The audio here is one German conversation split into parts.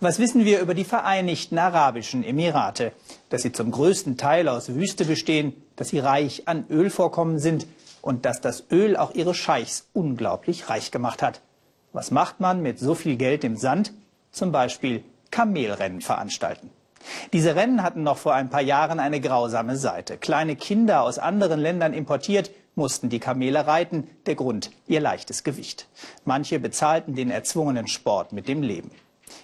Was wissen wir über die Vereinigten Arabischen Emirate? Dass sie zum größten Teil aus Wüste bestehen, dass sie reich an Ölvorkommen sind und dass das Öl auch ihre Scheichs unglaublich reich gemacht hat. Was macht man mit so viel Geld im Sand? Zum Beispiel Kamelrennen veranstalten. Diese Rennen hatten noch vor ein paar Jahren eine grausame Seite. Kleine Kinder aus anderen Ländern importiert, mussten die Kamele reiten. Der Grund ihr leichtes Gewicht. Manche bezahlten den erzwungenen Sport mit dem Leben.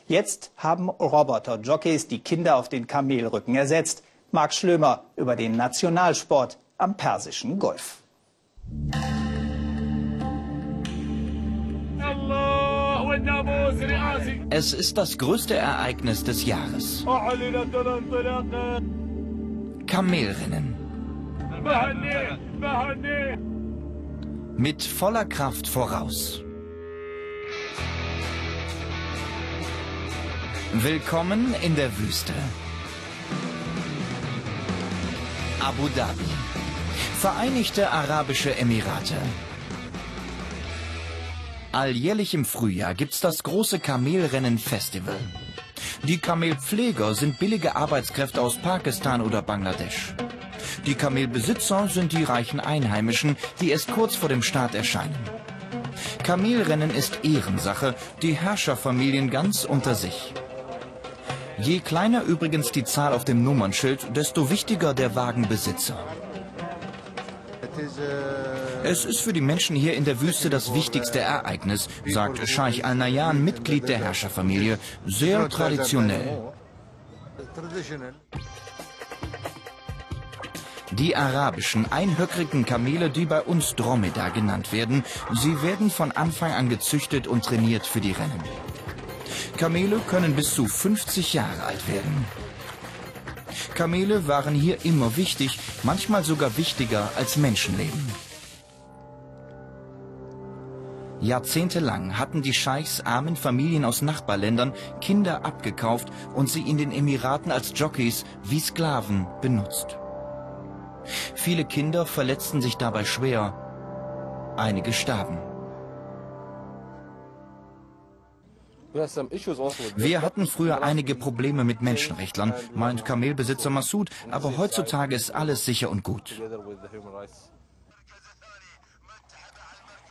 Jetzt haben Roboter-Jockeys die Kinder auf den Kamelrücken ersetzt. Marc Schlömer über den Nationalsport am Persischen Golf. Es ist das größte Ereignis des Jahres. Kamelrennen. Mit voller Kraft voraus. Willkommen in der Wüste. Abu Dhabi. Vereinigte Arabische Emirate. Alljährlich im Frühjahr gibt's das große Kamelrennen Festival. Die Kamelpfleger sind billige Arbeitskräfte aus Pakistan oder Bangladesch. Die Kamelbesitzer sind die reichen Einheimischen, die erst kurz vor dem Start erscheinen. Kamelrennen ist Ehrensache, die Herrscherfamilien ganz unter sich. Je kleiner übrigens die Zahl auf dem Nummernschild, desto wichtiger der Wagenbesitzer. Es ist für die Menschen hier in der Wüste das wichtigste Ereignis, sagt Scheich Al-Nayan, Mitglied der Herrscherfamilie. Sehr traditionell. Die arabischen einhöckrigen Kamele, die bei uns Dromedar genannt werden, sie werden von Anfang an gezüchtet und trainiert für die Rennen. Kamele können bis zu 50 Jahre alt werden. Kamele waren hier immer wichtig, manchmal sogar wichtiger als Menschenleben. Jahrzehntelang hatten die Scheichs armen Familien aus Nachbarländern Kinder abgekauft und sie in den Emiraten als Jockeys wie Sklaven benutzt. Viele Kinder verletzten sich dabei schwer. Einige starben. Wir hatten früher einige Probleme mit Menschenrechtlern, meint Kamelbesitzer Massoud, aber heutzutage ist alles sicher und gut.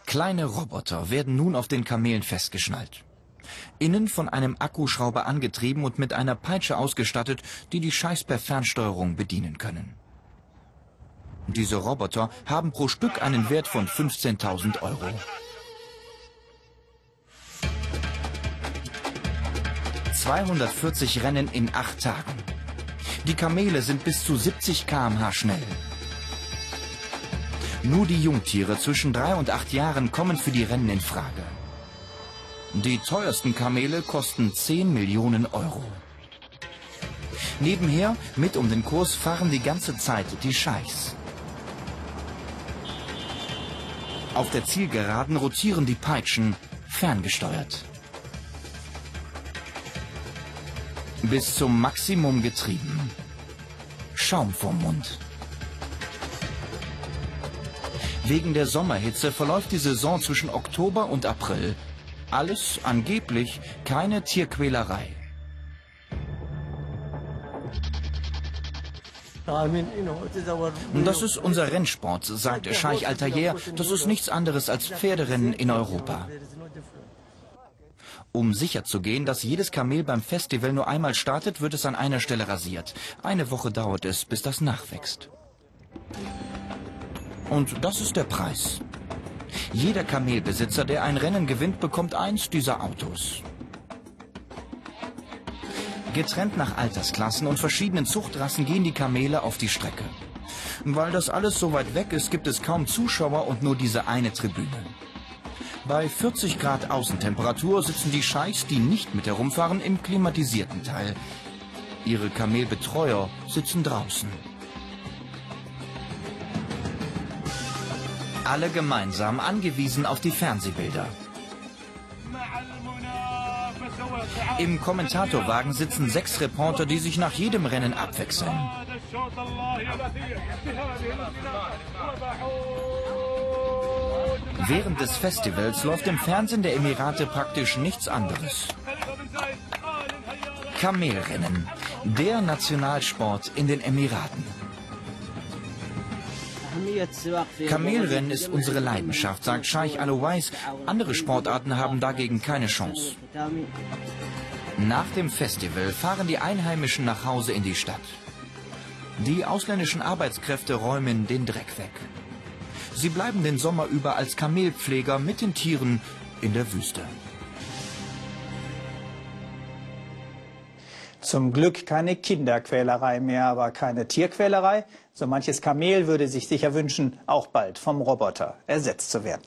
Kleine Roboter werden nun auf den Kamelen festgeschnallt. Innen von einem Akkuschrauber angetrieben und mit einer Peitsche ausgestattet, die die Scheiß per Fernsteuerung bedienen können. Diese Roboter haben pro Stück einen Wert von 15.000 Euro. 240 Rennen in acht Tagen. Die Kamele sind bis zu 70 km/h schnell. Nur die Jungtiere zwischen drei und acht Jahren kommen für die Rennen in Frage. Die teuersten Kamele kosten 10 Millionen Euro. Nebenher, mit um den Kurs, fahren die ganze Zeit die Scheichs. Auf der Zielgeraden rotieren die Peitschen, ferngesteuert. Bis zum Maximum getrieben. Schaum vom Mund. Wegen der Sommerhitze verläuft die Saison zwischen Oktober und April. Alles angeblich keine Tierquälerei. Das ist unser Rennsport, sagt Scheich Altayer. Das ist nichts anderes als Pferderennen in Europa. Um sicherzugehen, dass jedes Kamel beim Festival nur einmal startet, wird es an einer Stelle rasiert. Eine Woche dauert es, bis das nachwächst. Und das ist der Preis. Jeder Kamelbesitzer, der ein Rennen gewinnt, bekommt eins dieser Autos. Getrennt nach Altersklassen und verschiedenen Zuchtrassen gehen die Kamele auf die Strecke. Weil das alles so weit weg ist, gibt es kaum Zuschauer und nur diese eine Tribüne. Bei 40 Grad Außentemperatur sitzen die Scheichs, die nicht mit herumfahren, im klimatisierten Teil. Ihre Kamelbetreuer sitzen draußen. Alle gemeinsam angewiesen auf die Fernsehbilder. Im Kommentatorwagen sitzen sechs Reporter, die sich nach jedem Rennen abwechseln. Während des Festivals läuft im Fernsehen der Emirate praktisch nichts anderes. Kamelrennen, der Nationalsport in den Emiraten. Kamelrennen ist unsere Leidenschaft, sagt Scheich Al-Owais. Andere Sportarten haben dagegen keine Chance. Nach dem Festival fahren die Einheimischen nach Hause in die Stadt. Die ausländischen Arbeitskräfte räumen den Dreck weg. Sie bleiben den Sommer über als Kamelpfleger mit den Tieren in der Wüste. Zum Glück keine Kinderquälerei mehr, aber keine Tierquälerei. So manches Kamel würde sich sicher wünschen, auch bald vom Roboter ersetzt zu werden.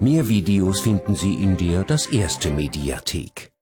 Mehr Videos finden Sie in der Das Erste Mediathek.